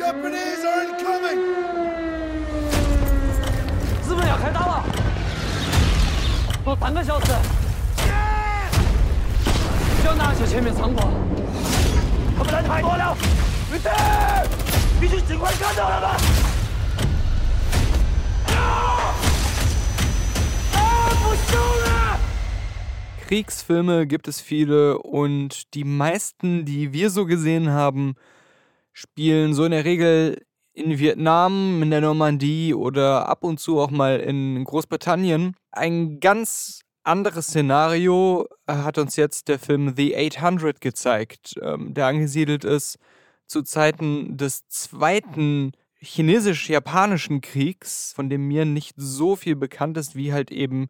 Japanese are incoming! 日本要开打了！都三个小时，要拿下前面仓库。他们来太多了，对的，必须尽快赶走他们！啊！啊！不行了！ Kriegsfilme gibt es viele und die meisten, die wir so gesehen haben, spielen so in der Regel in Vietnam, in der Normandie oder ab und zu auch mal in Großbritannien. Ein ganz anderes Szenario hat uns jetzt der Film The 800 gezeigt, ähm, der angesiedelt ist zu Zeiten des zweiten chinesisch-japanischen Kriegs, von dem mir nicht so viel bekannt ist, wie halt eben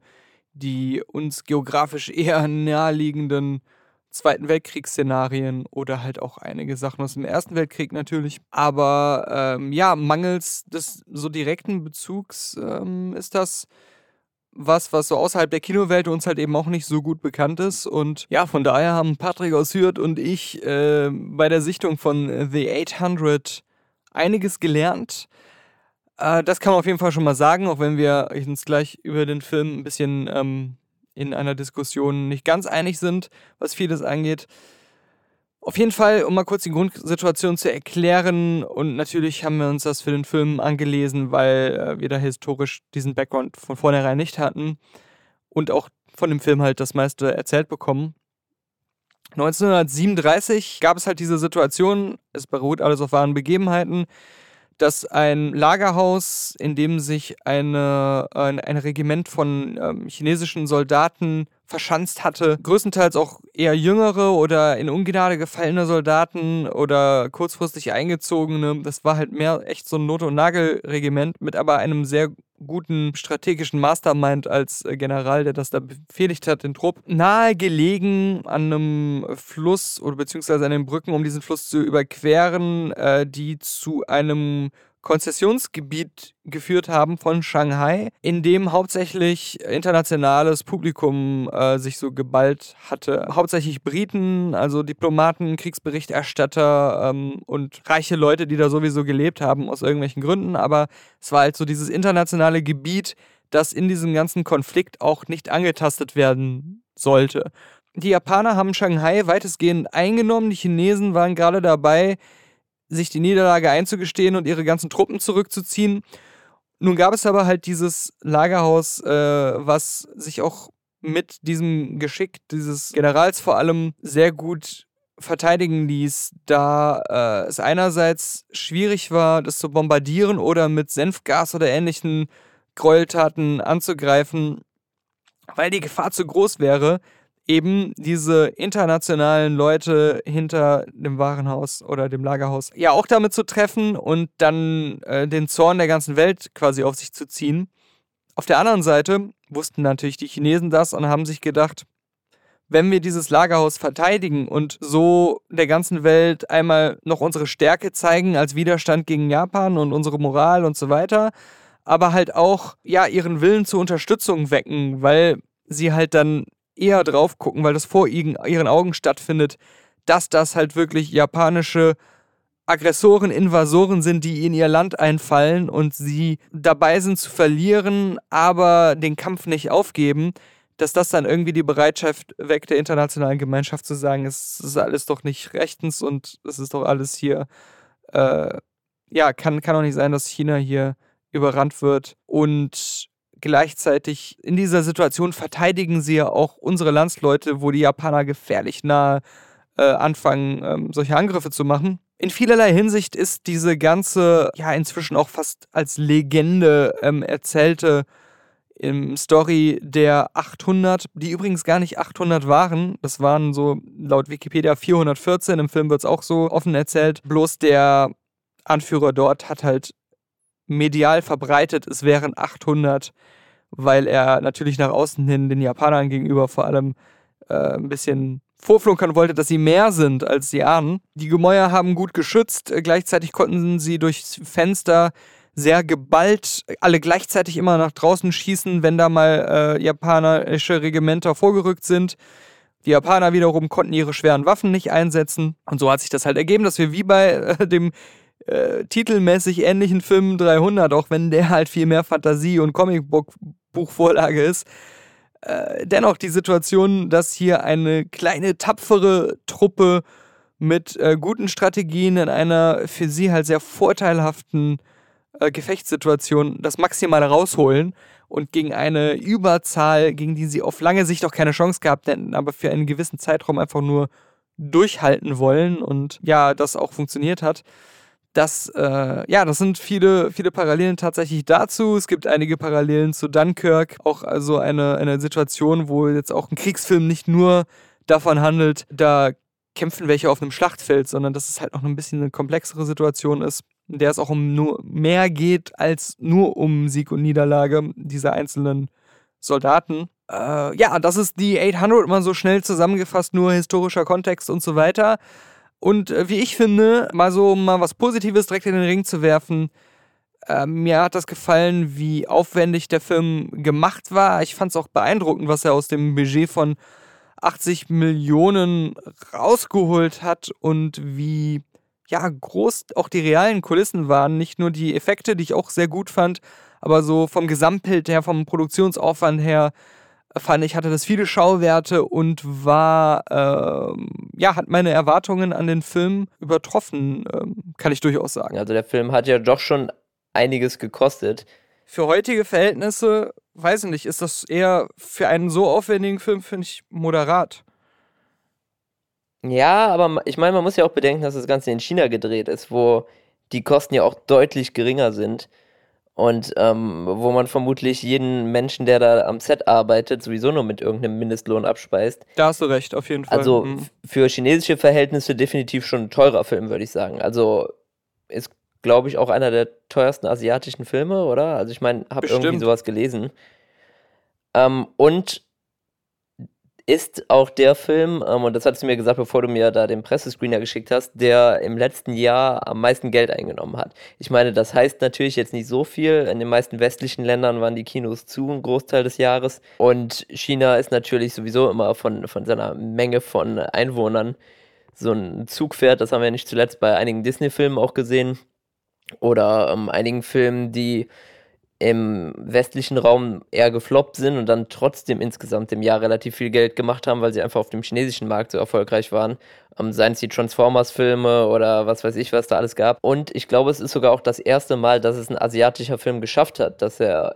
die uns geografisch eher naheliegenden Zweiten Weltkriegsszenarien oder halt auch einige Sachen aus dem Ersten Weltkrieg natürlich. Aber ähm, ja, mangels des so direkten Bezugs ähm, ist das was, was so außerhalb der Kinowelt uns halt eben auch nicht so gut bekannt ist. Und ja, von daher haben Patrick aus Hürth und ich äh, bei der Sichtung von The 800 einiges gelernt. Äh, das kann man auf jeden Fall schon mal sagen, auch wenn wir uns gleich über den Film ein bisschen ähm, in einer Diskussion nicht ganz einig sind, was vieles angeht. Auf jeden Fall, um mal kurz die Grundsituation zu erklären, und natürlich haben wir uns das für den Film angelesen, weil äh, wir da historisch diesen Background von vornherein nicht hatten und auch von dem Film halt das meiste erzählt bekommen. 1937 gab es halt diese Situation, es beruht alles auf wahren Begebenheiten, dass ein Lagerhaus, in dem sich eine, ein, ein Regiment von ähm, chinesischen Soldaten verschanzt hatte, größtenteils auch eher jüngere oder in Ungnade gefallene Soldaten oder kurzfristig eingezogene. Das war halt mehr echt so ein Not- und Nagelregiment mit aber einem sehr guten strategischen Mastermind als äh, General, der das da befehligt hat, den Trupp, nahe gelegen an einem Fluss oder beziehungsweise an den Brücken, um diesen Fluss zu überqueren, äh, die zu einem Konzessionsgebiet geführt haben von Shanghai, in dem hauptsächlich internationales Publikum äh, sich so geballt hatte. Hauptsächlich Briten, also Diplomaten, Kriegsberichterstatter ähm, und reiche Leute, die da sowieso gelebt haben aus irgendwelchen Gründen. Aber es war halt so dieses internationale Gebiet, das in diesem ganzen Konflikt auch nicht angetastet werden sollte. Die Japaner haben Shanghai weitestgehend eingenommen. Die Chinesen waren gerade dabei, sich die Niederlage einzugestehen und ihre ganzen Truppen zurückzuziehen. Nun gab es aber halt dieses Lagerhaus, äh, was sich auch mit diesem Geschick dieses Generals vor allem sehr gut verteidigen ließ, da äh, es einerseits schwierig war, das zu bombardieren oder mit Senfgas oder ähnlichen Gräueltaten anzugreifen, weil die Gefahr zu groß wäre, eben diese internationalen Leute hinter dem Warenhaus oder dem Lagerhaus ja auch damit zu treffen und dann äh, den Zorn der ganzen Welt quasi auf sich zu ziehen. Auf der anderen Seite wussten natürlich die Chinesen das und haben sich gedacht, wenn wir dieses Lagerhaus verteidigen und so der ganzen Welt einmal noch unsere Stärke zeigen als Widerstand gegen Japan und unsere Moral und so weiter, aber halt auch ja ihren Willen zur Unterstützung wecken, weil sie halt dann eher drauf gucken, weil das vor ihren Augen stattfindet, dass das halt wirklich japanische Aggressoren, Invasoren sind, die in ihr Land einfallen und sie dabei sind zu verlieren, aber den Kampf nicht aufgeben, dass das dann irgendwie die Bereitschaft weckt der internationalen Gemeinschaft zu sagen, es ist alles doch nicht rechtens und es ist doch alles hier, äh, ja, kann, kann doch nicht sein, dass China hier überrannt wird. Und gleichzeitig in dieser Situation verteidigen sie ja auch unsere Landsleute, wo die Japaner gefährlich nahe äh, anfangen, ähm, solche Angriffe zu machen. In vielerlei Hinsicht ist diese ganze, ja, inzwischen auch fast als Legende ähm, erzählte im Story der 800, die übrigens gar nicht 800 waren. Das waren so laut Wikipedia 414. Im Film wird es auch so offen erzählt. Bloß der Anführer dort hat halt medial verbreitet, es wären 800, weil er natürlich nach außen hin den Japanern gegenüber vor allem äh, ein bisschen vorflunkern wollte, dass sie mehr sind als die ahnen. Die Gemäuer haben gut geschützt, gleichzeitig konnten sie durchs Fenster sehr geballt alle gleichzeitig immer nach draußen schießen, wenn da mal äh, japanische Regimenter vorgerückt sind. Die Japaner wiederum konnten ihre schweren Waffen nicht einsetzen. Und so hat sich das halt ergeben, dass wir wie bei äh, dem äh, titelmäßig ähnlichen Film 300, auch wenn der halt viel mehr Fantasie und Comicbuchvorlage ist. Äh, dennoch die Situation, dass hier eine kleine, tapfere Truppe mit äh, guten Strategien in einer für sie halt sehr vorteilhaften äh, Gefechtssituation das Maximale rausholen und gegen eine Überzahl, gegen die sie auf lange Sicht auch keine Chance gehabt hätten, aber für einen gewissen Zeitraum einfach nur durchhalten wollen und ja, das auch funktioniert hat. Das, äh, ja, das sind viele, viele Parallelen tatsächlich dazu. Es gibt einige Parallelen zu Dunkirk. Auch also eine, eine Situation, wo jetzt auch ein Kriegsfilm nicht nur davon handelt, da kämpfen welche auf einem Schlachtfeld, sondern dass es halt auch ein bisschen eine komplexere Situation ist, in der es auch um nur mehr geht als nur um Sieg und Niederlage dieser einzelnen Soldaten. Äh, ja, das ist die 800 mal so schnell zusammengefasst, nur historischer Kontext und so weiter. Und äh, wie ich finde, mal so mal was Positives direkt in den Ring zu werfen, äh, mir hat das gefallen, wie aufwendig der Film gemacht war. Ich fand es auch beeindruckend, was er aus dem Budget von 80 Millionen rausgeholt hat und wie ja, groß auch die realen Kulissen waren. Nicht nur die Effekte, die ich auch sehr gut fand, aber so vom Gesamtbild her, vom Produktionsaufwand her, fand ich, hatte das viele Schauwerte und war, ähm, ja, hat meine Erwartungen an den Film übertroffen, ähm, kann ich durchaus sagen. Also der Film hat ja doch schon einiges gekostet. Für heutige Verhältnisse, weiß ich nicht, ist das eher für einen so aufwendigen Film, finde ich, moderat. Ja, aber ich meine, man muss ja auch bedenken, dass das Ganze in China gedreht ist, wo die Kosten ja auch deutlich geringer sind. Und ähm, wo man vermutlich jeden Menschen, der da am Set arbeitet, sowieso nur mit irgendeinem Mindestlohn abspeist. Da hast du recht, auf jeden Fall. Also mhm. für chinesische Verhältnisse definitiv schon ein teurer Film, würde ich sagen. Also ist, glaube ich, auch einer der teuersten asiatischen Filme, oder? Also ich meine, habe irgendwie sowas gelesen. Ähm, und ist auch der Film, ähm, und das hattest du mir gesagt, bevor du mir da den Pressescreener geschickt hast, der im letzten Jahr am meisten Geld eingenommen hat. Ich meine, das heißt natürlich jetzt nicht so viel. In den meisten westlichen Ländern waren die Kinos zu, ein Großteil des Jahres. Und China ist natürlich sowieso immer von, von seiner Menge von Einwohnern so ein Zugpferd. Das haben wir nicht zuletzt bei einigen Disney-Filmen auch gesehen. Oder ähm, einigen Filmen, die im westlichen Raum eher gefloppt sind und dann trotzdem insgesamt im Jahr relativ viel Geld gemacht haben, weil sie einfach auf dem chinesischen Markt so erfolgreich waren. Ähm, seien es die Transformers-Filme oder was weiß ich, was da alles gab. Und ich glaube, es ist sogar auch das erste Mal, dass es ein asiatischer Film geschafft hat, dass er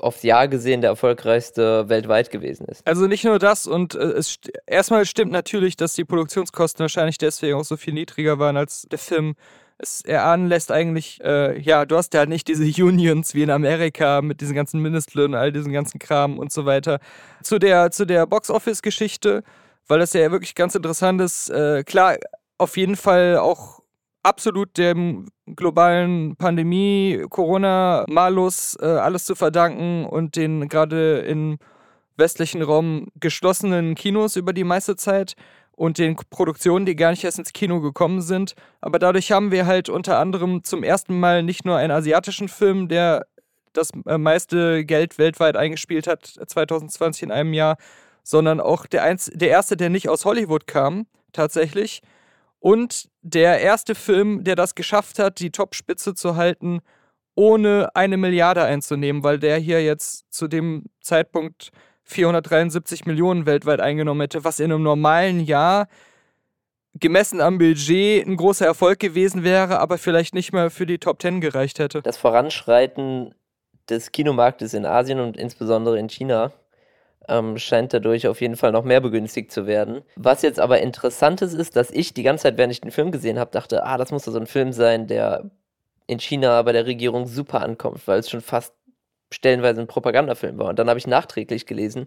aufs Jahr gesehen der erfolgreichste weltweit gewesen ist. Also nicht nur das und äh, es st erstmal stimmt natürlich, dass die Produktionskosten wahrscheinlich deswegen auch so viel niedriger waren als der Film es erahnen lässt eigentlich, äh, ja, du hast ja nicht diese Unions wie in Amerika mit diesen ganzen Mindestlöhnen, all diesen ganzen Kram und so weiter. Zu der, zu der Box-Office-Geschichte, weil das ja wirklich ganz interessant ist, äh, klar, auf jeden Fall auch absolut dem globalen Pandemie, Corona, Malus, äh, alles zu verdanken und den gerade im westlichen Raum geschlossenen Kinos über die meiste Zeit und den Produktionen, die gar nicht erst ins Kino gekommen sind. Aber dadurch haben wir halt unter anderem zum ersten Mal nicht nur einen asiatischen Film, der das äh, meiste Geld weltweit eingespielt hat 2020 in einem Jahr, sondern auch der, Einz der erste, der nicht aus Hollywood kam, tatsächlich. Und der erste Film, der das geschafft hat, die Topspitze zu halten, ohne eine Milliarde einzunehmen, weil der hier jetzt zu dem Zeitpunkt 473 Millionen weltweit eingenommen hätte, was in einem normalen Jahr gemessen am Budget ein großer Erfolg gewesen wäre, aber vielleicht nicht mal für die Top Ten gereicht hätte. Das Voranschreiten des Kinomarktes in Asien und insbesondere in China ähm, scheint dadurch auf jeden Fall noch mehr begünstigt zu werden. Was jetzt aber interessant ist, ist, dass ich die ganze Zeit, während ich den Film gesehen habe, dachte, ah, das muss so ein Film sein, der in China bei der Regierung super ankommt, weil es schon fast stellenweise ein Propagandafilm war. Und dann habe ich nachträglich gelesen,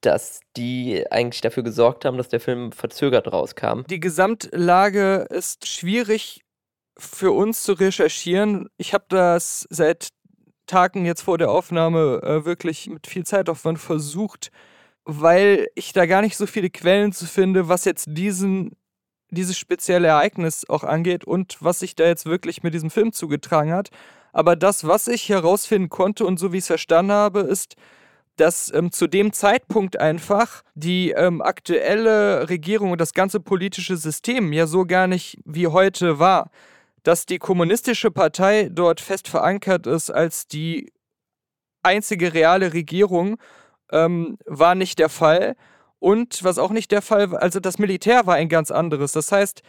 dass die eigentlich dafür gesorgt haben, dass der Film verzögert rauskam. Die Gesamtlage ist schwierig für uns zu recherchieren. Ich habe das seit Tagen jetzt vor der Aufnahme äh, wirklich mit viel Zeitaufwand versucht, weil ich da gar nicht so viele Quellen zu finde, was jetzt diesen dieses spezielle Ereignis auch angeht und was sich da jetzt wirklich mit diesem Film zugetragen hat. Aber das, was ich herausfinden konnte und so wie ich es verstanden habe, ist, dass ähm, zu dem Zeitpunkt einfach die ähm, aktuelle Regierung und das ganze politische System ja so gar nicht wie heute war. dass die kommunistische Partei dort fest verankert ist als die einzige reale Regierung, ähm, war nicht der Fall. Und was auch nicht der Fall war, also das Militär war ein ganz anderes. Das heißt,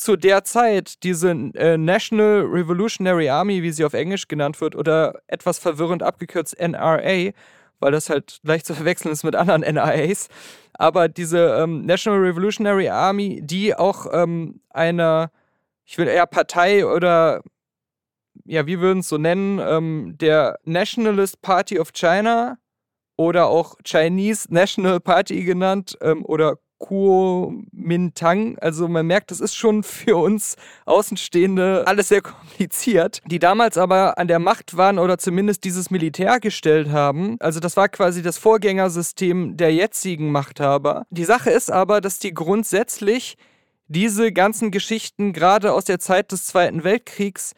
zu der Zeit diese äh, National Revolutionary Army, wie sie auf Englisch genannt wird, oder etwas verwirrend abgekürzt NRA, weil das halt leicht zu verwechseln ist mit anderen NRAs, aber diese ähm, National Revolutionary Army, die auch ähm, einer, ich will eher Partei oder ja, wie würden es so nennen, ähm, der Nationalist Party of China oder auch Chinese National Party genannt ähm, oder Kuomintang. Also man merkt, das ist schon für uns Außenstehende alles sehr kompliziert. Die damals aber an der Macht waren oder zumindest dieses Militär gestellt haben. Also das war quasi das Vorgängersystem der jetzigen Machthaber. Die Sache ist aber, dass die grundsätzlich diese ganzen Geschichten gerade aus der Zeit des Zweiten Weltkriegs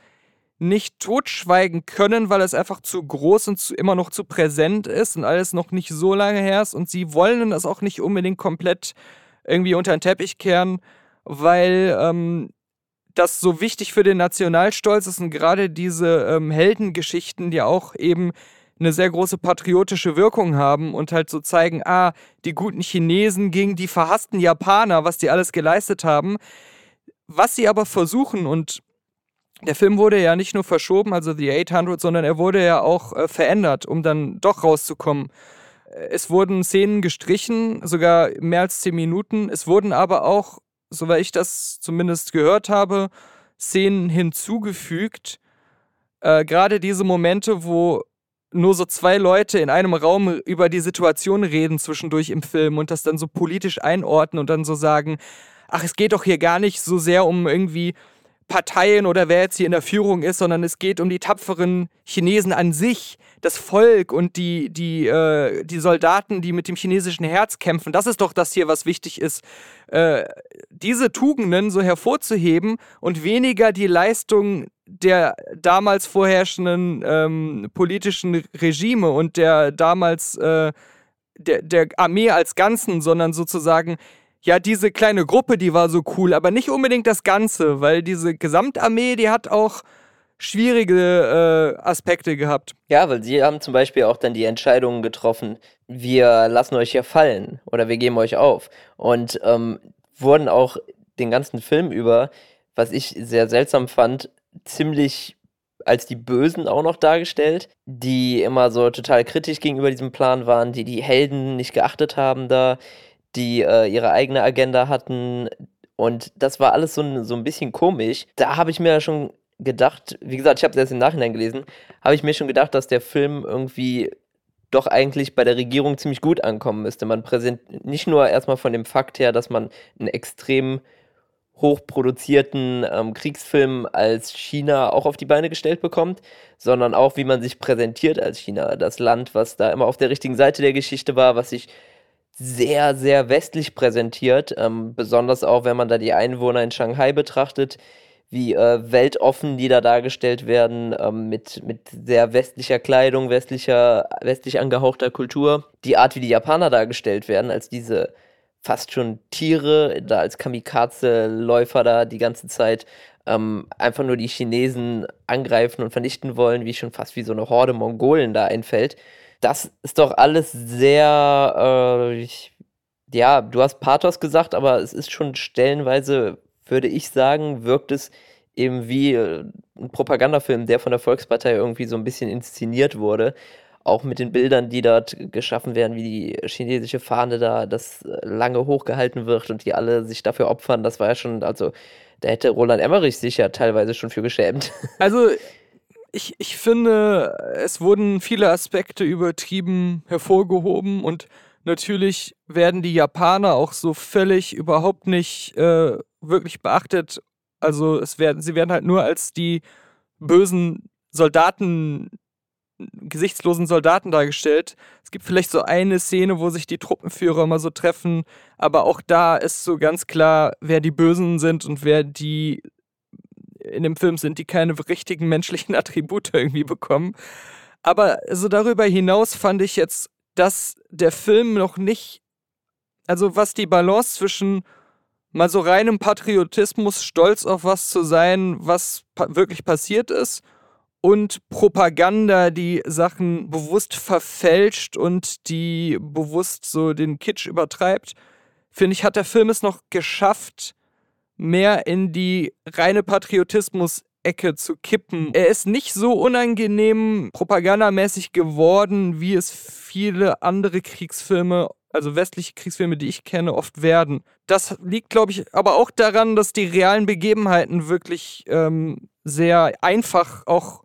nicht totschweigen können, weil es einfach zu groß und zu, immer noch zu präsent ist und alles noch nicht so lange her ist. Und sie wollen das auch nicht unbedingt komplett irgendwie unter den Teppich kehren, weil ähm, das so wichtig für den Nationalstolz ist und gerade diese ähm, Heldengeschichten, die auch eben eine sehr große patriotische Wirkung haben und halt so zeigen, ah, die guten Chinesen gegen die verhassten Japaner, was die alles geleistet haben. Was sie aber versuchen und der Film wurde ja nicht nur verschoben, also The 800, sondern er wurde ja auch äh, verändert, um dann doch rauszukommen. Äh, es wurden Szenen gestrichen, sogar mehr als zehn Minuten. Es wurden aber auch, soweit ich das zumindest gehört habe, Szenen hinzugefügt. Äh, Gerade diese Momente, wo nur so zwei Leute in einem Raum über die Situation reden zwischendurch im Film und das dann so politisch einordnen und dann so sagen, ach, es geht doch hier gar nicht so sehr um irgendwie Parteien oder wer jetzt hier in der Führung ist, sondern es geht um die tapferen Chinesen an sich, das Volk und die, die, äh, die Soldaten, die mit dem chinesischen Herz kämpfen. Das ist doch das hier, was wichtig ist. Äh, diese Tugenden so hervorzuheben und weniger die Leistung der damals vorherrschenden ähm, politischen Regime und der damals äh, der, der Armee als Ganzen, sondern sozusagen ja, diese kleine Gruppe, die war so cool, aber nicht unbedingt das Ganze, weil diese Gesamtarmee, die hat auch schwierige äh, Aspekte gehabt. Ja, weil sie haben zum Beispiel auch dann die Entscheidungen getroffen, wir lassen euch hier fallen oder wir geben euch auf. Und ähm, wurden auch den ganzen Film über, was ich sehr seltsam fand, ziemlich als die Bösen auch noch dargestellt, die immer so total kritisch gegenüber diesem Plan waren, die die Helden nicht geachtet haben da, die äh, ihre eigene Agenda hatten. Und das war alles so ein, so ein bisschen komisch. Da habe ich mir schon gedacht, wie gesagt, ich habe es erst im Nachhinein gelesen, habe ich mir schon gedacht, dass der Film irgendwie doch eigentlich bei der Regierung ziemlich gut ankommen müsste. Man präsentiert nicht nur erstmal von dem Fakt her, dass man einen extrem hochproduzierten ähm, Kriegsfilm als China auch auf die Beine gestellt bekommt, sondern auch, wie man sich präsentiert als China. Das Land, was da immer auf der richtigen Seite der Geschichte war, was sich sehr, sehr westlich präsentiert. Ähm, besonders auch, wenn man da die Einwohner in Shanghai betrachtet, wie äh, weltoffen die da dargestellt werden, ähm, mit, mit sehr westlicher Kleidung, westlicher, westlich angehauchter Kultur. Die Art, wie die Japaner dargestellt werden, als diese fast schon Tiere, da als Kamikaze-Läufer da die ganze Zeit ähm, einfach nur die Chinesen angreifen und vernichten wollen, wie schon fast wie so eine Horde Mongolen da einfällt das ist doch alles sehr, äh, ich, ja, du hast Pathos gesagt, aber es ist schon stellenweise, würde ich sagen, wirkt es eben wie äh, ein Propagandafilm, der von der Volkspartei irgendwie so ein bisschen inszeniert wurde. Auch mit den Bildern, die dort geschaffen werden, wie die chinesische Fahne da, das lange hochgehalten wird und die alle sich dafür opfern, das war ja schon, also da hätte Roland Emmerich sich ja teilweise schon für geschämt. Also ich, ich finde, es wurden viele Aspekte übertrieben hervorgehoben und natürlich werden die Japaner auch so völlig überhaupt nicht äh, wirklich beachtet. Also es werden, sie werden halt nur als die bösen Soldaten, gesichtslosen Soldaten dargestellt. Es gibt vielleicht so eine Szene, wo sich die Truppenführer mal so treffen, aber auch da ist so ganz klar, wer die Bösen sind und wer die in dem Film sind, die keine richtigen menschlichen Attribute irgendwie bekommen. Aber so darüber hinaus fand ich jetzt, dass der Film noch nicht, also was die Balance zwischen mal so reinem Patriotismus stolz auf was zu sein, was pa wirklich passiert ist und Propaganda, die Sachen bewusst verfälscht und die bewusst so den Kitsch übertreibt, finde ich, hat der Film es noch geschafft, mehr in die reine Patriotismus-Ecke zu kippen. Er ist nicht so unangenehm propagandamäßig geworden, wie es viele andere Kriegsfilme also westliche Kriegsfilme, die ich kenne, oft werden. Das liegt, glaube ich, aber auch daran, dass die realen Begebenheiten wirklich ähm, sehr einfach auch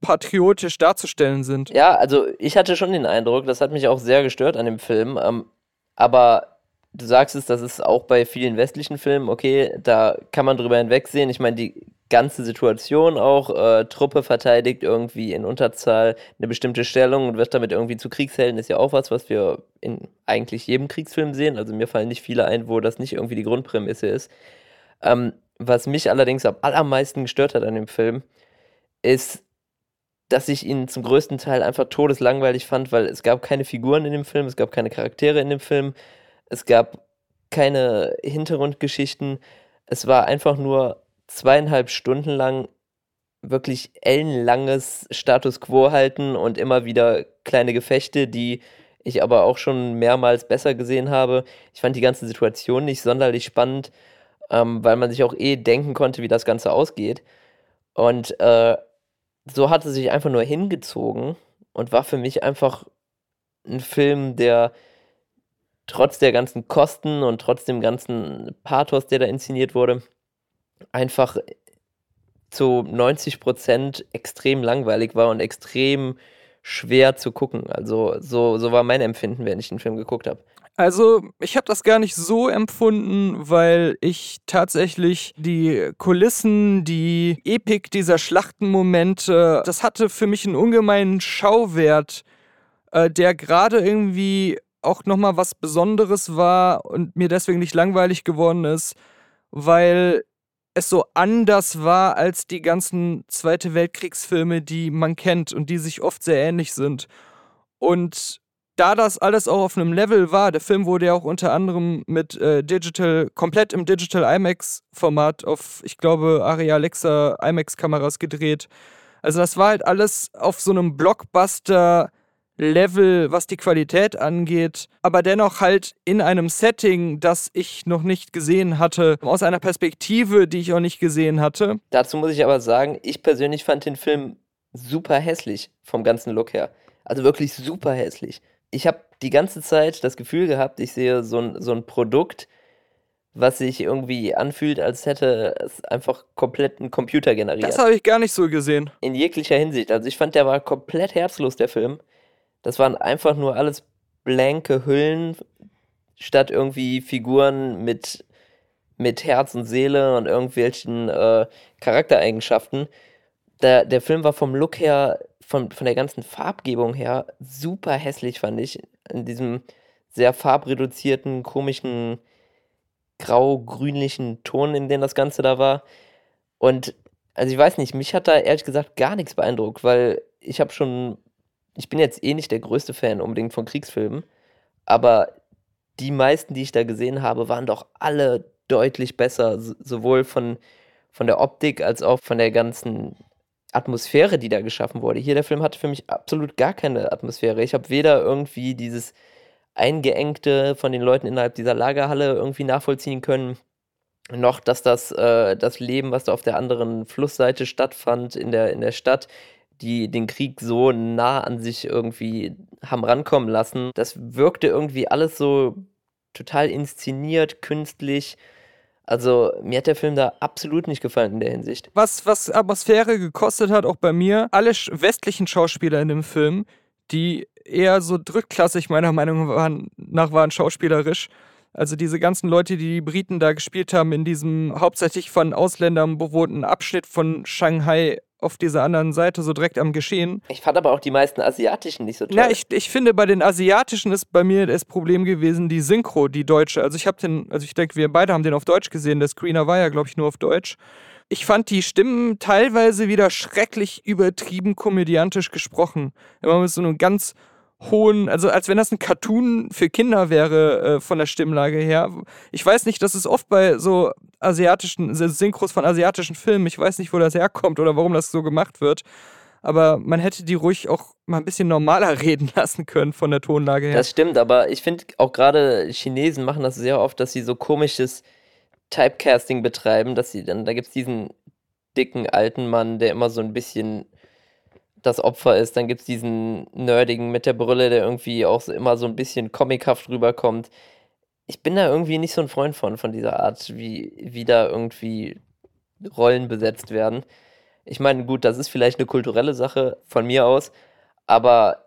patriotisch darzustellen sind. Ja, also ich hatte schon den Eindruck, das hat mich auch sehr gestört an dem Film, ähm, aber du sagst es, das ist auch bei vielen westlichen Filmen, okay, da kann man drüber hinwegsehen. Ich meine, die ganze Situation auch, äh, Truppe verteidigt irgendwie in Unterzahl eine bestimmte Stellung und wird damit irgendwie zu Kriegshelden, ist ja auch was, was wir in eigentlich jedem Kriegsfilm sehen. Also mir fallen nicht viele ein, wo das nicht irgendwie die Grundprämisse ist. Ähm, was mich allerdings am allermeisten gestört hat an dem Film, ist, dass ich ihn zum größten Teil einfach todeslangweilig fand, weil es gab keine Figuren in dem Film, es gab keine Charaktere in dem Film, es gab keine Hintergrundgeschichten. Es war einfach nur zweieinhalb Stunden lang wirklich ellenlanges Status quo halten und immer wieder kleine Gefechte, die ich aber auch schon mehrmals besser gesehen habe. Ich fand die ganze Situation nicht sonderlich spannend, ähm, weil man sich auch eh denken konnte, wie das Ganze ausgeht. Und äh, so hat es sich einfach nur hingezogen und war für mich einfach ein Film, der trotz der ganzen Kosten und trotz dem ganzen Pathos, der da inszeniert wurde, einfach zu 90 Prozent extrem langweilig war und extrem schwer zu gucken. Also so, so war mein Empfinden, wenn ich den Film geguckt habe. Also, ich habe das gar nicht so empfunden, weil ich tatsächlich die Kulissen, die Epik dieser Schlachtenmomente, das hatte für mich einen ungemeinen Schauwert, äh, der gerade irgendwie auch nochmal was Besonderes war und mir deswegen nicht langweilig geworden ist, weil es so anders war als die ganzen Zweite Weltkriegsfilme, die man kennt und die sich oft sehr ähnlich sind. Und da das alles auch auf einem Level war, der Film wurde ja auch unter anderem mit äh, Digital, komplett im Digital IMAX-Format auf, ich glaube, Aria Alexa IMAX-Kameras gedreht. Also das war halt alles auf so einem Blockbuster- Level, was die Qualität angeht, aber dennoch halt in einem Setting, das ich noch nicht gesehen hatte, aus einer Perspektive, die ich auch nicht gesehen hatte. Dazu muss ich aber sagen, ich persönlich fand den Film super hässlich vom ganzen Look her. Also wirklich super hässlich. Ich habe die ganze Zeit das Gefühl gehabt, ich sehe so ein, so ein Produkt, was sich irgendwie anfühlt, als hätte es einfach komplett ein Computer generiert. Das habe ich gar nicht so gesehen. In jeglicher Hinsicht. Also ich fand, der war komplett herzlos, der Film. Das waren einfach nur alles blanke Hüllen, statt irgendwie Figuren mit, mit Herz und Seele und irgendwelchen äh, Charaktereigenschaften. Der, der Film war vom Look her, von, von der ganzen Farbgebung her, super hässlich, fand ich. In diesem sehr farbreduzierten, komischen, grau-grünlichen Ton, in dem das Ganze da war. Und also ich weiß nicht, mich hat da ehrlich gesagt gar nichts beeindruckt, weil ich habe schon ich bin jetzt eh nicht der größte Fan unbedingt von Kriegsfilmen, aber die meisten, die ich da gesehen habe, waren doch alle deutlich besser, sowohl von, von der Optik als auch von der ganzen Atmosphäre, die da geschaffen wurde. Hier der Film hatte für mich absolut gar keine Atmosphäre. Ich habe weder irgendwie dieses eingeengte von den Leuten innerhalb dieser Lagerhalle irgendwie nachvollziehen können, noch dass das äh, das Leben, was da auf der anderen Flussseite stattfand in der in der Stadt, die den Krieg so nah an sich irgendwie haben rankommen lassen. Das wirkte irgendwie alles so total inszeniert, künstlich. Also mir hat der Film da absolut nicht gefallen in der Hinsicht. Was, was Atmosphäre gekostet hat, auch bei mir, alle westlichen Schauspieler in dem Film, die eher so drittklassig meiner Meinung nach waren schauspielerisch. Also diese ganzen Leute, die die Briten da gespielt haben in diesem hauptsächlich von Ausländern bewohnten Abschnitt von Shanghai auf dieser anderen Seite, so direkt am Geschehen. Ich fand aber auch die meisten asiatischen nicht so toll. Ja, ich, ich finde, bei den asiatischen ist bei mir das Problem gewesen, die Synchro, die deutsche. Also ich habe den, also ich denke, wir beide haben den auf Deutsch gesehen. Der Screener war ja, glaube ich, nur auf Deutsch. Ich fand die Stimmen teilweise wieder schrecklich übertrieben komödiantisch gesprochen. Immer mit so einem ganz hohen, also als wenn das ein Cartoon für Kinder wäre äh, von der Stimmlage her. Ich weiß nicht, das ist oft bei so asiatischen, Synchros von asiatischen Filmen, ich weiß nicht, wo das herkommt oder warum das so gemacht wird. Aber man hätte die ruhig auch mal ein bisschen normaler reden lassen können von der Tonlage her. Das stimmt, aber ich finde auch gerade Chinesen machen das sehr oft, dass sie so komisches Typecasting betreiben, dass sie dann, da gibt es diesen dicken alten Mann, der immer so ein bisschen das Opfer ist. Dann gibt es diesen Nerdigen mit der Brille, der irgendwie auch so, immer so ein bisschen comichaft rüberkommt. Ich bin da irgendwie nicht so ein Freund von, von dieser Art, wie, wie da irgendwie Rollen besetzt werden. Ich meine, gut, das ist vielleicht eine kulturelle Sache von mir aus, aber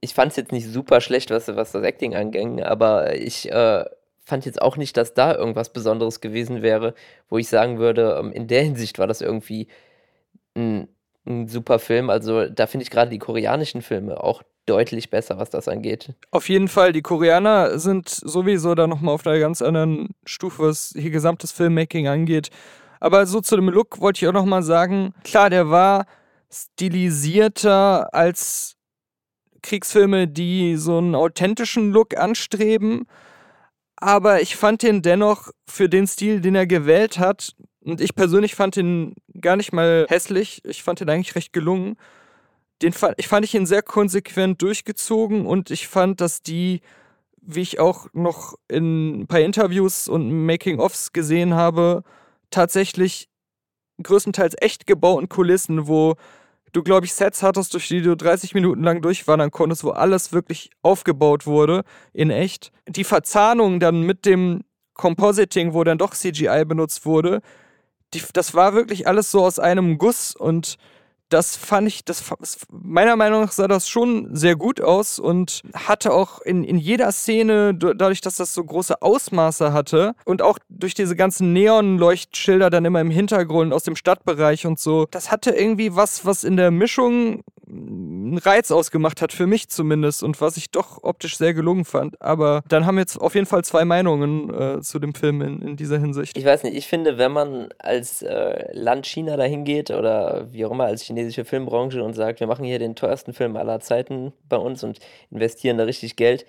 ich fand es jetzt nicht super schlecht, was, was das Acting anging, aber ich äh, fand jetzt auch nicht, dass da irgendwas Besonderes gewesen wäre, wo ich sagen würde, ähm, in der Hinsicht war das irgendwie ein ein super Film. Also da finde ich gerade die koreanischen Filme auch deutlich besser, was das angeht. Auf jeden Fall, die Koreaner sind sowieso da nochmal auf einer ganz anderen Stufe, was hier gesamtes Filmmaking angeht. Aber so zu dem Look wollte ich auch nochmal sagen, klar, der war stilisierter als Kriegsfilme, die so einen authentischen Look anstreben. Aber ich fand den dennoch für den Stil, den er gewählt hat, und ich persönlich fand ihn gar nicht mal hässlich. Ich fand ihn eigentlich recht gelungen. Den fand, ich fand ich ihn sehr konsequent durchgezogen und ich fand, dass die, wie ich auch noch in ein paar Interviews und Making-ofs gesehen habe, tatsächlich größtenteils echt gebauten Kulissen, wo du, glaube ich, Sets hattest, durch die du 30 Minuten lang durchwandern konntest, wo alles wirklich aufgebaut wurde, in echt. Die Verzahnung dann mit dem Compositing, wo dann doch CGI benutzt wurde, die, das war wirklich alles so aus einem Guss und das fand ich, das, meiner Meinung nach sah das schon sehr gut aus und hatte auch in, in jeder Szene, dadurch, dass das so große Ausmaße hatte und auch durch diese ganzen Neonleuchtschilder dann immer im Hintergrund aus dem Stadtbereich und so, das hatte irgendwie was, was in der Mischung einen Reiz ausgemacht hat, für mich zumindest, und was ich doch optisch sehr gelungen fand. Aber dann haben wir jetzt auf jeden Fall zwei Meinungen äh, zu dem Film in, in, dieser Hinsicht. Ich weiß nicht, ich finde, wenn man als äh, Land China dahin geht oder wie auch immer als chinesische Filmbranche und sagt, wir machen hier den teuersten Film aller Zeiten bei uns und investieren da richtig Geld,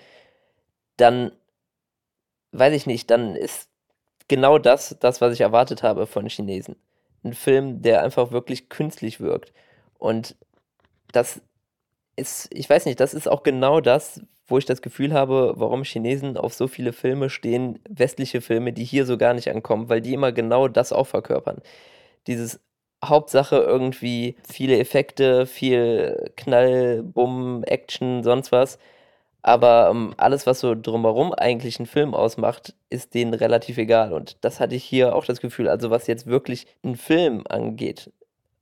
dann weiß ich nicht, dann ist genau das, das, was ich erwartet habe von Chinesen. Ein Film, der einfach wirklich künstlich wirkt. Und das ist, ich weiß nicht, das ist auch genau das, wo ich das Gefühl habe, warum Chinesen auf so viele Filme stehen, westliche Filme, die hier so gar nicht ankommen, weil die immer genau das auch verkörpern. Dieses Hauptsache irgendwie viele Effekte, viel Knall, Bumm, Action, sonst was. Aber ähm, alles, was so drumherum eigentlich einen Film ausmacht, ist denen relativ egal. Und das hatte ich hier auch das Gefühl. Also, was jetzt wirklich einen Film angeht,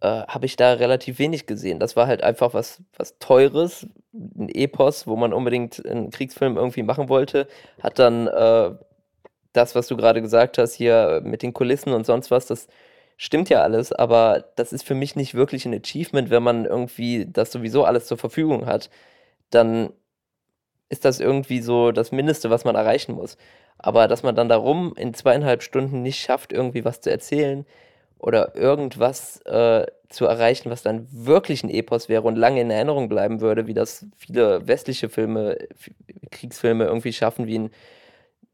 äh, habe ich da relativ wenig gesehen. Das war halt einfach was, was Teures, ein Epos, wo man unbedingt einen Kriegsfilm irgendwie machen wollte. Hat dann äh, das, was du gerade gesagt hast, hier mit den Kulissen und sonst was, das stimmt ja alles, aber das ist für mich nicht wirklich ein Achievement, wenn man irgendwie das sowieso alles zur Verfügung hat. Dann ist das irgendwie so das Mindeste, was man erreichen muss. Aber dass man dann darum in zweieinhalb Stunden nicht schafft, irgendwie was zu erzählen, oder irgendwas äh, zu erreichen, was dann wirklich ein Epos wäre und lange in Erinnerung bleiben würde, wie das viele westliche Filme, Kriegsfilme irgendwie schaffen, wie ein,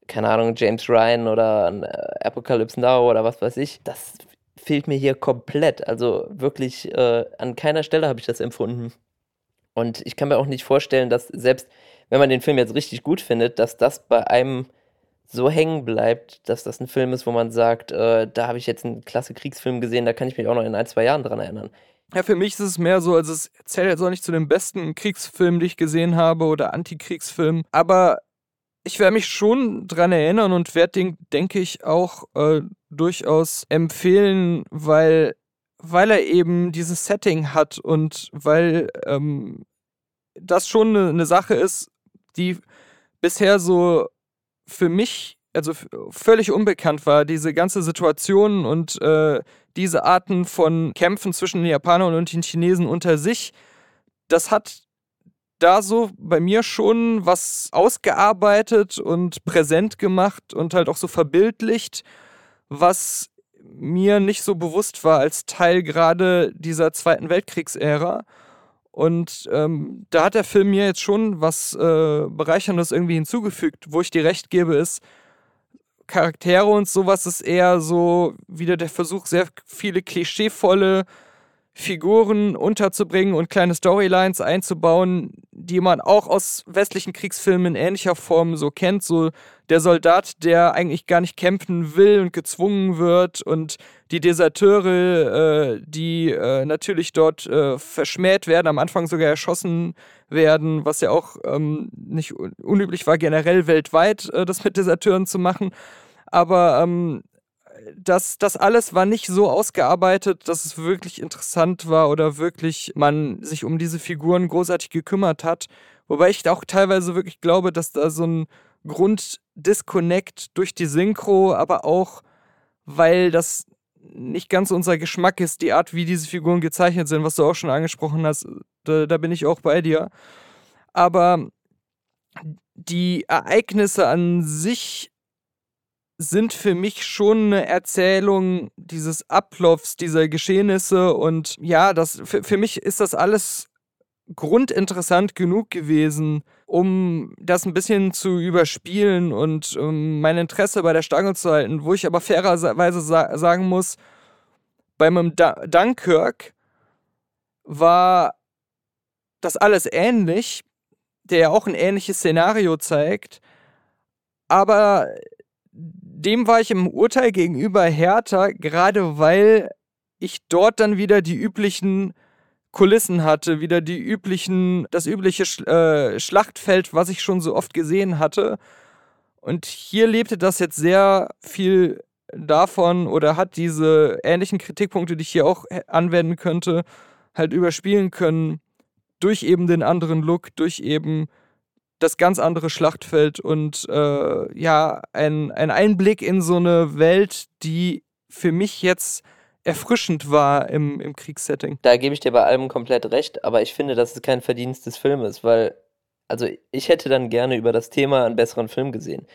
keine Ahnung, James Ryan oder ein äh, Apocalypse Now oder was weiß ich. Das fehlt mir hier komplett. Also wirklich äh, an keiner Stelle habe ich das empfunden. Und ich kann mir auch nicht vorstellen, dass selbst wenn man den Film jetzt richtig gut findet, dass das bei einem so hängen bleibt, dass das ein Film ist, wo man sagt, äh, da habe ich jetzt einen klasse Kriegsfilm gesehen, da kann ich mich auch noch in ein, zwei Jahren dran erinnern. Ja, für mich ist es mehr so, also es zählt jetzt auch nicht zu den besten Kriegsfilmen, die ich gesehen habe oder Antikriegsfilmen, aber ich werde mich schon dran erinnern und werde den, denke ich, auch äh, durchaus empfehlen, weil, weil er eben dieses Setting hat und weil ähm, das schon eine, eine Sache ist, die bisher so für mich also völlig unbekannt war, diese ganze Situation und äh, diese Arten von Kämpfen zwischen den Japanern und den Chinesen unter sich, das hat da so bei mir schon was ausgearbeitet und präsent gemacht und halt auch so verbildlicht, was mir nicht so bewusst war als Teil gerade dieser Zweiten Weltkriegsära. Und ähm, da hat der Film mir jetzt schon was äh, Bereicherndes irgendwie hinzugefügt. Wo ich dir recht gebe, ist, Charaktere und sowas ist eher so wieder der Versuch, sehr viele klischeevolle Figuren unterzubringen und kleine Storylines einzubauen, die man auch aus westlichen Kriegsfilmen in ähnlicher Form so kennt. So der Soldat, der eigentlich gar nicht kämpfen will und gezwungen wird und die Deserteure, äh, die äh, natürlich dort äh, verschmäht werden, am Anfang sogar erschossen werden, was ja auch ähm, nicht unüblich war, generell weltweit äh, das mit Deserteuren zu machen. Aber ähm, das, das alles war nicht so ausgearbeitet, dass es wirklich interessant war oder wirklich man sich um diese Figuren großartig gekümmert hat. Wobei ich auch teilweise wirklich glaube, dass da so ein Grunddisconnect durch die Synchro, aber auch, weil das nicht ganz unser Geschmack ist, die Art, wie diese Figuren gezeichnet sind, was du auch schon angesprochen hast, da, da bin ich auch bei dir. Aber die Ereignisse an sich sind für mich schon eine Erzählung dieses Ablaufs, dieser Geschehnisse und ja, das für, für mich ist das alles grundinteressant genug gewesen, um das ein bisschen zu überspielen und um mein Interesse bei der Stange zu halten, wo ich aber fairerweise sa sagen muss, bei meinem da Dunkirk war das alles ähnlich, der ja auch ein ähnliches Szenario zeigt, aber dem war ich im Urteil gegenüber härter, gerade weil ich dort dann wieder die üblichen Kulissen hatte, wieder die üblichen, das übliche Sch äh, Schlachtfeld, was ich schon so oft gesehen hatte. Und hier lebte das jetzt sehr viel davon oder hat diese ähnlichen Kritikpunkte, die ich hier auch anwenden könnte, halt überspielen können durch eben den anderen Look, durch eben das ganz andere Schlachtfeld und äh, ja, ein, ein Einblick in so eine Welt, die für mich jetzt erfrischend war im, im Kriegssetting. Da gebe ich dir bei allem komplett recht, aber ich finde, dass es kein Verdienst des Filmes, weil, also ich hätte dann gerne über das Thema einen besseren Film gesehen.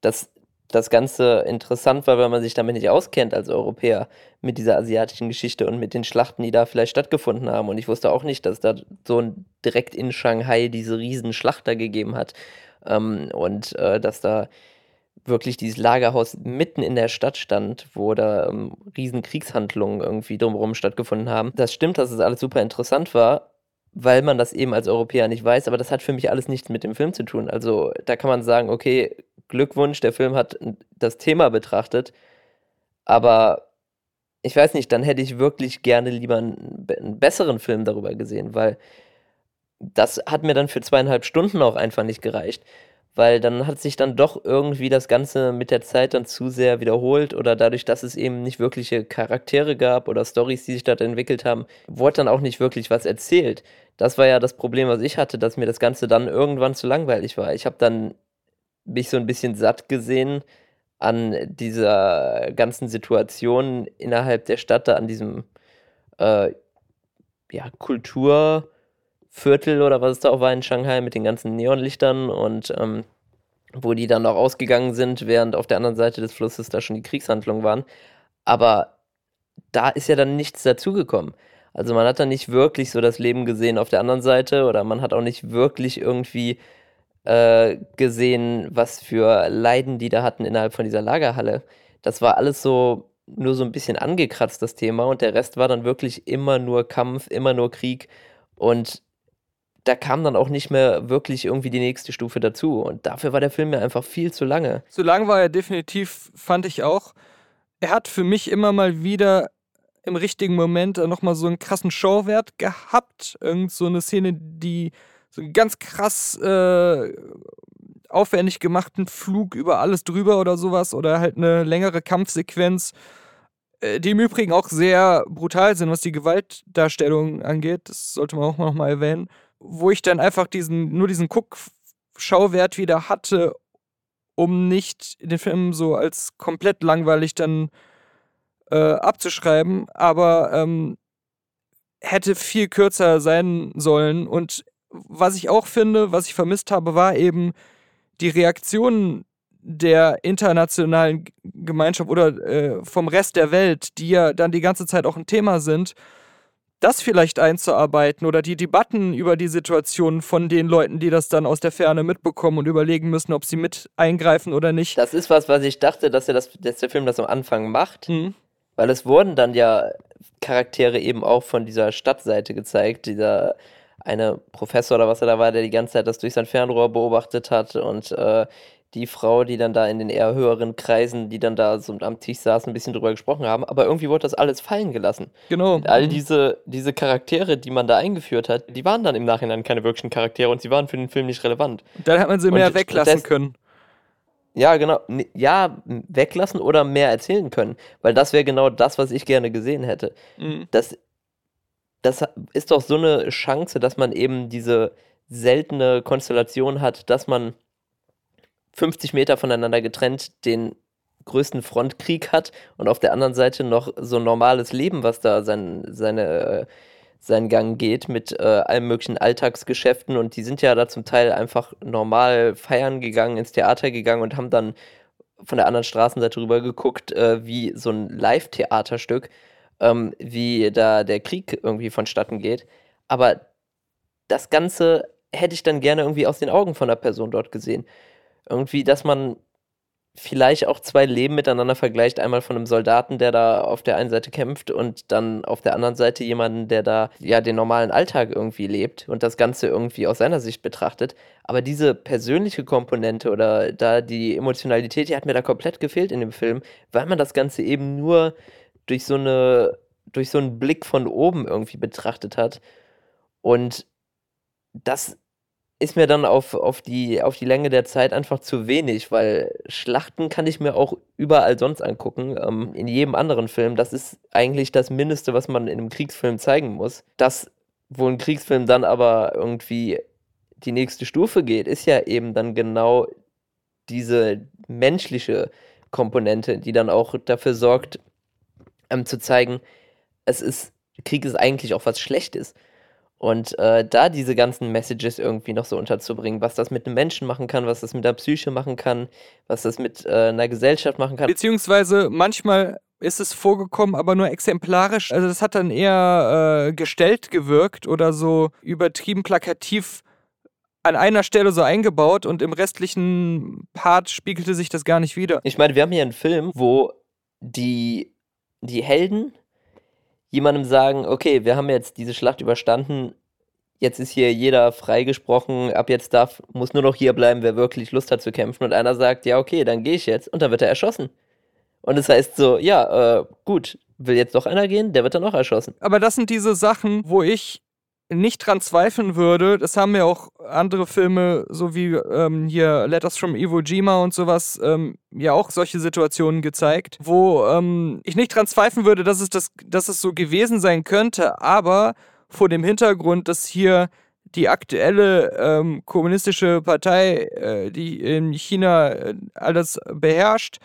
Das das Ganze interessant war, weil man sich damit nicht auskennt als Europäer mit dieser asiatischen Geschichte und mit den Schlachten, die da vielleicht stattgefunden haben. Und ich wusste auch nicht, dass da so direkt in Shanghai diese riesen Schlachter gegeben hat. Ähm, und äh, dass da wirklich dieses Lagerhaus mitten in der Stadt stand, wo da ähm, riesen Kriegshandlungen irgendwie drumherum stattgefunden haben. Das stimmt, dass es alles super interessant war, weil man das eben als Europäer nicht weiß, aber das hat für mich alles nichts mit dem Film zu tun. Also da kann man sagen, okay, Glückwunsch, der Film hat das Thema betrachtet, aber ich weiß nicht, dann hätte ich wirklich gerne lieber einen, einen besseren Film darüber gesehen, weil das hat mir dann für zweieinhalb Stunden auch einfach nicht gereicht weil dann hat sich dann doch irgendwie das Ganze mit der Zeit dann zu sehr wiederholt oder dadurch, dass es eben nicht wirkliche Charaktere gab oder Stories, die sich dort entwickelt haben, wurde dann auch nicht wirklich was erzählt. Das war ja das Problem, was ich hatte, dass mir das Ganze dann irgendwann zu langweilig war. Ich habe dann mich so ein bisschen satt gesehen an dieser ganzen Situation innerhalb der Stadt, da an diesem äh, ja, Kulturviertel oder was es da auch war in Shanghai mit den ganzen Neonlichtern und ähm, wo die dann auch ausgegangen sind, während auf der anderen Seite des Flusses da schon die Kriegshandlungen waren. Aber da ist ja dann nichts dazugekommen. Also man hat dann nicht wirklich so das Leben gesehen auf der anderen Seite oder man hat auch nicht wirklich irgendwie äh, gesehen, was für Leiden die da hatten innerhalb von dieser Lagerhalle. Das war alles so nur so ein bisschen angekratzt, das Thema, und der Rest war dann wirklich immer nur Kampf, immer nur Krieg. Und da kam dann auch nicht mehr wirklich irgendwie die nächste Stufe dazu. Und dafür war der Film mir einfach viel zu lange. Zu lang war er definitiv, fand ich auch. Er hat für mich immer mal wieder im richtigen Moment nochmal so einen krassen Showwert gehabt. Irgend so eine Szene, die so einen ganz krass äh, aufwendig gemachten Flug über alles drüber oder sowas oder halt eine längere Kampfsequenz, äh, die im Übrigen auch sehr brutal sind, was die Gewaltdarstellung angeht. Das sollte man auch noch mal erwähnen. Wo ich dann einfach diesen, nur diesen Guckschauwert wieder hatte, um nicht den Film so als komplett langweilig dann äh, abzuschreiben, aber ähm, hätte viel kürzer sein sollen und was ich auch finde, was ich vermisst habe, war eben die Reaktion der internationalen Gemeinschaft oder äh, vom Rest der Welt, die ja dann die ganze Zeit auch ein Thema sind, das vielleicht einzuarbeiten oder die Debatten über die Situation von den Leuten, die das dann aus der Ferne mitbekommen und überlegen müssen, ob sie mit eingreifen oder nicht. Das ist was, was ich dachte, dass, er das, dass der Film das am Anfang macht, mhm. weil es wurden dann ja Charaktere eben auch von dieser Stadtseite gezeigt, dieser eine Professor oder was er da war, der die ganze Zeit das durch sein Fernrohr beobachtet hat und äh, die Frau, die dann da in den eher höheren Kreisen, die dann da so am Tisch saßen, ein bisschen drüber gesprochen haben. Aber irgendwie wurde das alles fallen gelassen. Genau. Und all diese, diese Charaktere, die man da eingeführt hat, die waren dann im Nachhinein keine wirklichen Charaktere und sie waren für den Film nicht relevant. Dann hat man sie mehr und weglassen können. Ja, genau. Ja, weglassen oder mehr erzählen können. Weil das wäre genau das, was ich gerne gesehen hätte. Mhm. Das, das ist doch so eine Chance, dass man eben diese seltene Konstellation hat, dass man 50 Meter voneinander getrennt den größten Frontkrieg hat und auf der anderen Seite noch so ein normales Leben, was da sein, seine, äh, seinen Gang geht mit äh, allen möglichen Alltagsgeschäften. Und die sind ja da zum Teil einfach normal feiern gegangen, ins Theater gegangen und haben dann von der anderen Straßenseite rüber geguckt, äh, wie so ein Live-Theaterstück, ähm, wie da der Krieg irgendwie vonstatten geht. Aber das Ganze hätte ich dann gerne irgendwie aus den Augen von der Person dort gesehen irgendwie, dass man vielleicht auch zwei Leben miteinander vergleicht. Einmal von einem Soldaten, der da auf der einen Seite kämpft und dann auf der anderen Seite jemanden, der da ja den normalen Alltag irgendwie lebt und das Ganze irgendwie aus seiner Sicht betrachtet. Aber diese persönliche Komponente oder da die Emotionalität, die hat mir da komplett gefehlt in dem Film, weil man das Ganze eben nur durch so eine, durch so einen Blick von oben irgendwie betrachtet hat. Und das ist mir dann auf, auf, die, auf die Länge der Zeit einfach zu wenig, weil Schlachten kann ich mir auch überall sonst angucken, ähm, in jedem anderen Film. Das ist eigentlich das Mindeste, was man in einem Kriegsfilm zeigen muss. Das, wo ein Kriegsfilm dann aber irgendwie die nächste Stufe geht, ist ja eben dann genau diese menschliche Komponente, die dann auch dafür sorgt, ähm, zu zeigen, es ist, Krieg ist eigentlich auch was Schlechtes. Und äh, da diese ganzen Messages irgendwie noch so unterzubringen, was das mit einem Menschen machen kann, was das mit der Psyche machen kann, was das mit äh, einer Gesellschaft machen kann. Beziehungsweise manchmal ist es vorgekommen, aber nur exemplarisch. Also das hat dann eher äh, gestellt gewirkt oder so übertrieben plakativ an einer Stelle so eingebaut und im restlichen Part spiegelte sich das gar nicht wieder. Ich meine, wir haben hier einen Film, wo die, die Helden jemandem sagen, okay, wir haben jetzt diese Schlacht überstanden, jetzt ist hier jeder freigesprochen, ab jetzt darf, muss nur noch hier bleiben, wer wirklich Lust hat zu kämpfen. Und einer sagt, ja, okay, dann gehe ich jetzt. Und dann wird er erschossen. Und das heißt so, ja, äh, gut, will jetzt doch einer gehen, der wird dann auch erschossen. Aber das sind diese Sachen, wo ich nicht dran zweifeln würde, das haben ja auch andere Filme, so wie ähm, hier Letters from Iwo Jima und sowas, ähm, ja auch solche Situationen gezeigt, wo ähm, ich nicht dran zweifeln würde, dass es, das, dass es so gewesen sein könnte, aber vor dem Hintergrund, dass hier die aktuelle ähm, kommunistische Partei, äh, die in China äh, alles beherrscht,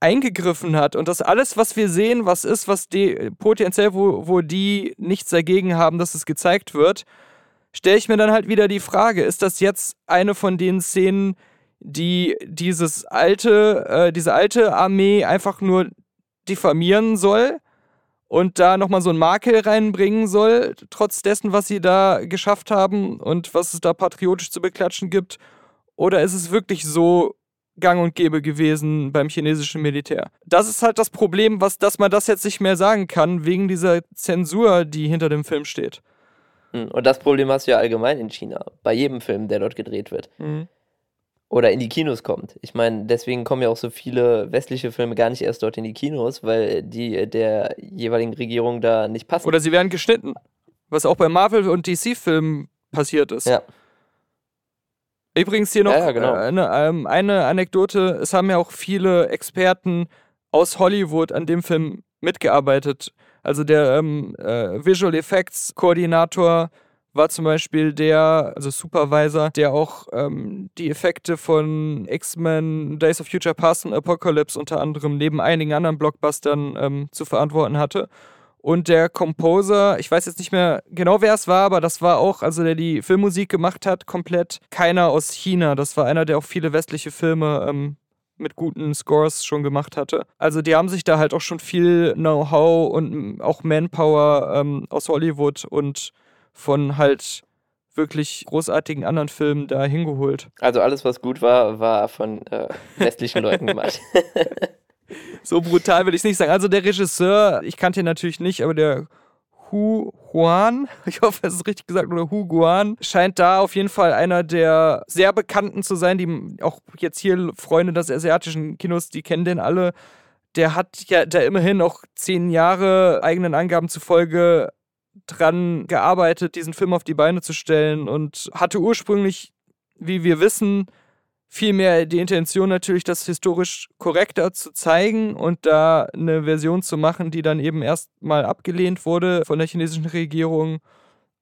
eingegriffen hat und das alles, was wir sehen, was ist, was die potenziell, wo, wo die nichts dagegen haben, dass es gezeigt wird, stelle ich mir dann halt wieder die Frage, ist das jetzt eine von den Szenen, die dieses alte, äh, diese alte Armee einfach nur diffamieren soll und da nochmal so ein Makel reinbringen soll, trotz dessen, was sie da geschafft haben und was es da patriotisch zu beklatschen gibt? Oder ist es wirklich so gang und gäbe gewesen beim chinesischen Militär. Das ist halt das Problem, was, dass man das jetzt nicht mehr sagen kann, wegen dieser Zensur, die hinter dem Film steht. Hm, und das Problem hast du ja allgemein in China, bei jedem Film, der dort gedreht wird. Mhm. Oder in die Kinos kommt. Ich meine, deswegen kommen ja auch so viele westliche Filme gar nicht erst dort in die Kinos, weil die der jeweiligen Regierung da nicht passen. Oder sie werden geschnitten. Was auch bei Marvel- und DC-Filmen passiert ist. Ja. Übrigens hier noch ja, ja, genau. Äh, eine, ähm, eine Anekdote. Es haben ja auch viele Experten aus Hollywood an dem Film mitgearbeitet. Also der ähm, äh, Visual Effects Koordinator war zum Beispiel der, also Supervisor, der auch ähm, die Effekte von X-Men, Days of Future Past und Apocalypse unter anderem neben einigen anderen Blockbustern ähm, zu verantworten hatte. Und der Composer, ich weiß jetzt nicht mehr genau, wer es war, aber das war auch, also der die Filmmusik gemacht hat, komplett keiner aus China. Das war einer, der auch viele westliche Filme ähm, mit guten Scores schon gemacht hatte. Also die haben sich da halt auch schon viel Know-how und auch Manpower ähm, aus Hollywood und von halt wirklich großartigen anderen Filmen da hingeholt. Also alles, was gut war, war von äh, westlichen Leuten gemacht. so brutal will ich es nicht sagen. Also der Regisseur, ich kannte ihn natürlich nicht, aber der Hu Huan, ich hoffe, es ist richtig gesagt, oder Hu Guan, scheint da auf jeden Fall einer der sehr bekannten zu sein, die auch jetzt hier Freunde des asiatischen Kinos, die kennen den alle. Der hat ja da immerhin auch zehn Jahre eigenen Angaben zufolge dran gearbeitet, diesen Film auf die Beine zu stellen und hatte ursprünglich, wie wir wissen, vielmehr die Intention natürlich, das historisch korrekter zu zeigen und da eine Version zu machen, die dann eben erstmal abgelehnt wurde von der chinesischen Regierung.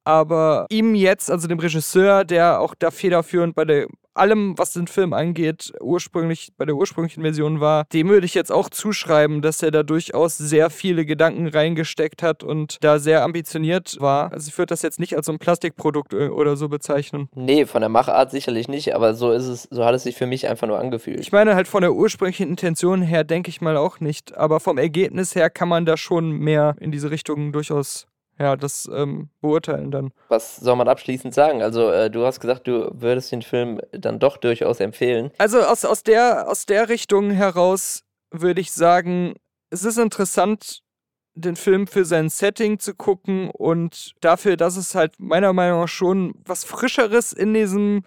Aber ihm jetzt, also dem Regisseur, der auch da federführend bei der allem, was den Film angeht, ursprünglich bei der ursprünglichen Version war, dem würde ich jetzt auch zuschreiben, dass er da durchaus sehr viele Gedanken reingesteckt hat und da sehr ambitioniert war. Also ich würde das jetzt nicht als so ein Plastikprodukt äh, oder so bezeichnen. Nee, von der Machart sicherlich nicht, aber so ist es, so hat es sich für mich einfach nur angefühlt. Ich meine halt von der ursprünglichen Intention her denke ich mal auch nicht, aber vom Ergebnis her kann man da schon mehr in diese Richtung durchaus ja, das ähm, beurteilen dann. Was soll man abschließend sagen? Also, äh, du hast gesagt, du würdest den Film dann doch durchaus empfehlen. Also, aus, aus, der, aus der Richtung heraus würde ich sagen, es ist interessant, den Film für sein Setting zu gucken und dafür, dass es halt meiner Meinung nach schon was Frischeres in diesem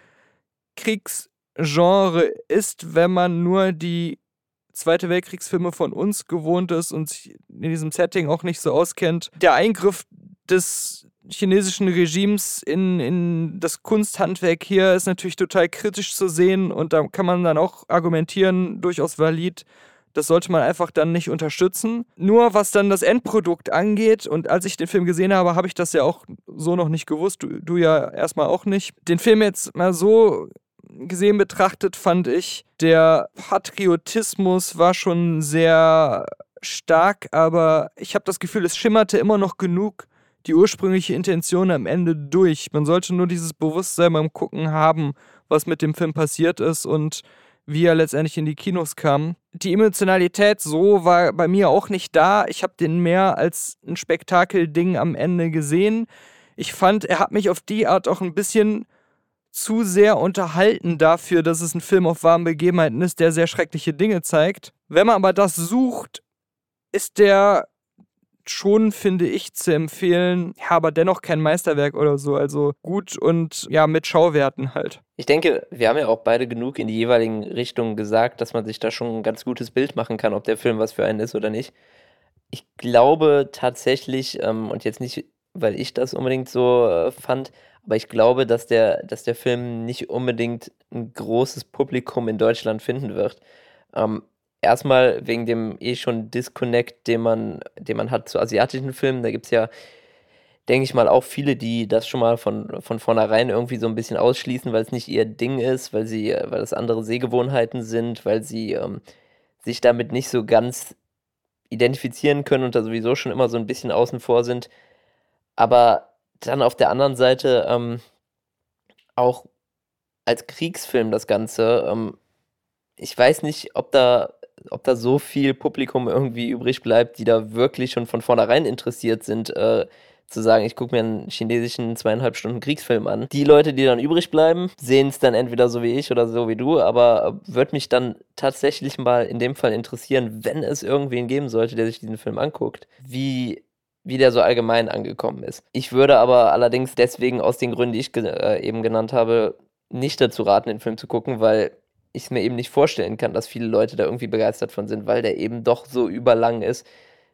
Kriegsgenre ist, wenn man nur die Zweite Weltkriegsfilme von uns gewohnt ist und sich in diesem Setting auch nicht so auskennt. Der Eingriff des chinesischen Regimes in, in das Kunsthandwerk hier ist natürlich total kritisch zu sehen und da kann man dann auch argumentieren, durchaus valid, das sollte man einfach dann nicht unterstützen. Nur was dann das Endprodukt angeht, und als ich den Film gesehen habe, habe ich das ja auch so noch nicht gewusst, du, du ja erstmal auch nicht. Den Film jetzt mal so gesehen betrachtet, fand ich, der Patriotismus war schon sehr stark, aber ich habe das Gefühl, es schimmerte immer noch genug die ursprüngliche Intention am Ende durch. Man sollte nur dieses Bewusstsein beim Gucken haben, was mit dem Film passiert ist und wie er letztendlich in die Kinos kam. Die Emotionalität so war bei mir auch nicht da. Ich habe den mehr als ein Spektakelding am Ende gesehen. Ich fand, er hat mich auf die Art auch ein bisschen zu sehr unterhalten dafür, dass es ein Film auf warmen Begebenheiten ist, der sehr schreckliche Dinge zeigt. Wenn man aber das sucht, ist der schon, finde ich, zu empfehlen, ja, aber dennoch kein Meisterwerk oder so. Also gut und ja, mit Schauwerten halt. Ich denke, wir haben ja auch beide genug in die jeweiligen Richtungen gesagt, dass man sich da schon ein ganz gutes Bild machen kann, ob der Film was für einen ist oder nicht. Ich glaube tatsächlich, ähm, und jetzt nicht, weil ich das unbedingt so äh, fand, aber ich glaube, dass der, dass der Film nicht unbedingt ein großes Publikum in Deutschland finden wird. Ähm, erstmal wegen dem eh schon Disconnect, den man, den man hat zu asiatischen Filmen. Da gibt es ja, denke ich mal, auch viele, die das schon mal von, von vornherein irgendwie so ein bisschen ausschließen, weil es nicht ihr Ding ist, weil sie, weil es andere Sehgewohnheiten sind, weil sie ähm, sich damit nicht so ganz identifizieren können und da sowieso schon immer so ein bisschen außen vor sind. Aber dann auf der anderen Seite ähm, auch als Kriegsfilm das Ganze. Ähm, ich weiß nicht, ob da, ob da so viel Publikum irgendwie übrig bleibt, die da wirklich schon von vornherein interessiert sind, äh, zu sagen, ich gucke mir einen chinesischen zweieinhalb Stunden Kriegsfilm an. Die Leute, die dann übrig bleiben, sehen es dann entweder so wie ich oder so wie du, aber würde mich dann tatsächlich mal in dem Fall interessieren, wenn es irgendwen geben sollte, der sich diesen Film anguckt, wie wie der so allgemein angekommen ist. Ich würde aber allerdings deswegen aus den Gründen, die ich äh, eben genannt habe, nicht dazu raten, den Film zu gucken, weil ich es mir eben nicht vorstellen kann, dass viele Leute da irgendwie begeistert von sind, weil der eben doch so überlang ist,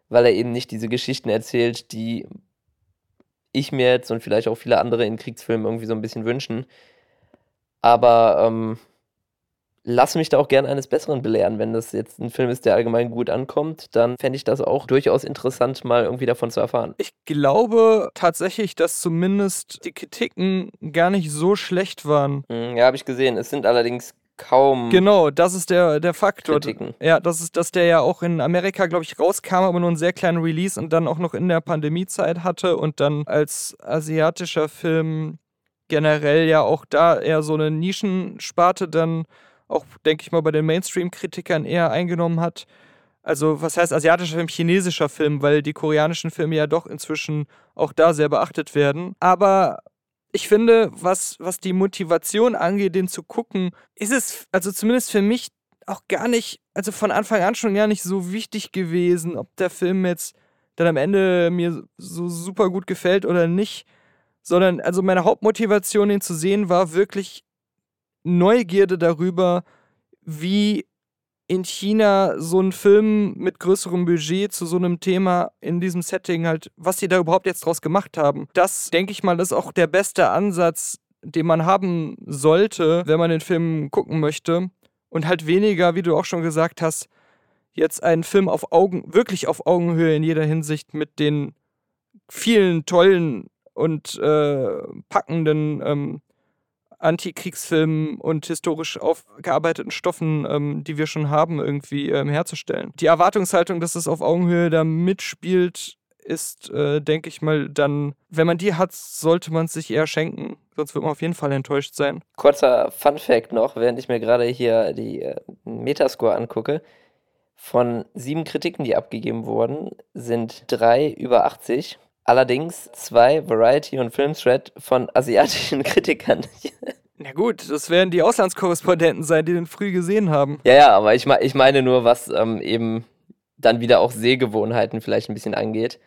weil er eben nicht diese Geschichten erzählt, die ich mir jetzt und vielleicht auch viele andere in Kriegsfilmen irgendwie so ein bisschen wünschen. Aber ähm, lass mich da auch gerne eines Besseren belehren. Wenn das jetzt ein Film ist, der allgemein gut ankommt, dann fände ich das auch durchaus interessant, mal irgendwie davon zu erfahren. Ich glaube tatsächlich, dass zumindest die Kritiken gar nicht so schlecht waren. Hm, ja, habe ich gesehen. Es sind allerdings kaum. Genau, das ist der, der Faktor. Kritiken. Ja, das ist, dass der ja auch in Amerika, glaube ich, rauskam, aber nur einen sehr kleinen Release und dann auch noch in der Pandemiezeit hatte und dann als asiatischer Film generell ja auch da eher so eine Nischensparte dann auch, denke ich mal, bei den Mainstream-Kritikern eher eingenommen hat. Also, was heißt asiatischer Film, chinesischer Film, weil die koreanischen Filme ja doch inzwischen auch da sehr beachtet werden. Aber ich finde, was, was die Motivation angeht, den zu gucken, ist es, also zumindest für mich, auch gar nicht, also von Anfang an schon gar nicht so wichtig gewesen, ob der Film jetzt dann am Ende mir so super gut gefällt oder nicht. Sondern, also meine Hauptmotivation, ihn zu sehen, war wirklich Neugierde darüber, wie in China so ein Film mit größerem Budget zu so einem Thema in diesem Setting halt, was sie da überhaupt jetzt draus gemacht haben. Das, denke ich mal, ist auch der beste Ansatz, den man haben sollte, wenn man den Film gucken möchte. Und halt weniger, wie du auch schon gesagt hast, jetzt einen Film auf Augen, wirklich auf Augenhöhe in jeder Hinsicht mit den vielen tollen und äh, packenden ähm, Antikriegsfilmen und historisch aufgearbeiteten Stoffen, ähm, die wir schon haben, irgendwie ähm, herzustellen. Die Erwartungshaltung, dass es auf Augenhöhe da mitspielt, ist, äh, denke ich mal, dann, wenn man die hat, sollte man es sich eher schenken. Sonst wird man auf jeden Fall enttäuscht sein. Kurzer Fun-Fact noch, während ich mir gerade hier die äh, Metascore angucke. Von sieben Kritiken, die abgegeben wurden, sind drei über 80 allerdings zwei Variety- und Filmthread von asiatischen Kritikern. Na gut, das werden die Auslandskorrespondenten sein, die den früh gesehen haben. Ja, ja, aber ich, ich meine nur, was ähm, eben dann wieder auch Sehgewohnheiten vielleicht ein bisschen angeht.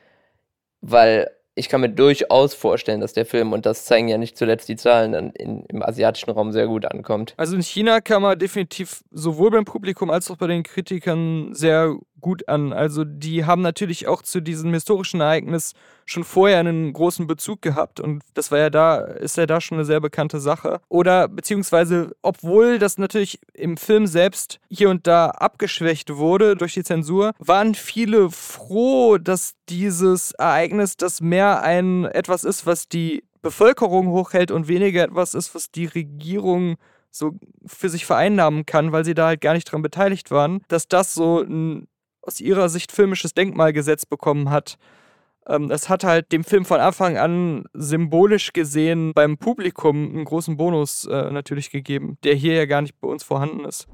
Weil ich kann mir durchaus vorstellen, dass der Film, und das zeigen ja nicht zuletzt die Zahlen, dann in, im asiatischen Raum sehr gut ankommt. Also in China kann man definitiv sowohl beim Publikum als auch bei den Kritikern sehr gut an. Also die haben natürlich auch zu diesem historischen Ereignis schon vorher einen großen Bezug gehabt und das war ja da, ist ja da schon eine sehr bekannte Sache. Oder beziehungsweise, obwohl das natürlich im Film selbst hier und da abgeschwächt wurde durch die Zensur, waren viele froh, dass dieses Ereignis, das mehr ein etwas ist, was die Bevölkerung hochhält und weniger etwas ist, was die Regierung so für sich vereinnahmen kann, weil sie da halt gar nicht dran beteiligt waren, dass das so ein aus ihrer Sicht filmisches Denkmal gesetzt bekommen hat. Ähm, es hat halt dem Film von Anfang an symbolisch gesehen beim Publikum einen großen Bonus äh, natürlich gegeben, der hier ja gar nicht bei uns vorhanden ist.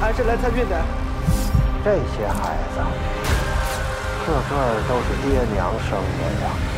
还是来参军的。这些孩子，个个都是爹娘生的呀。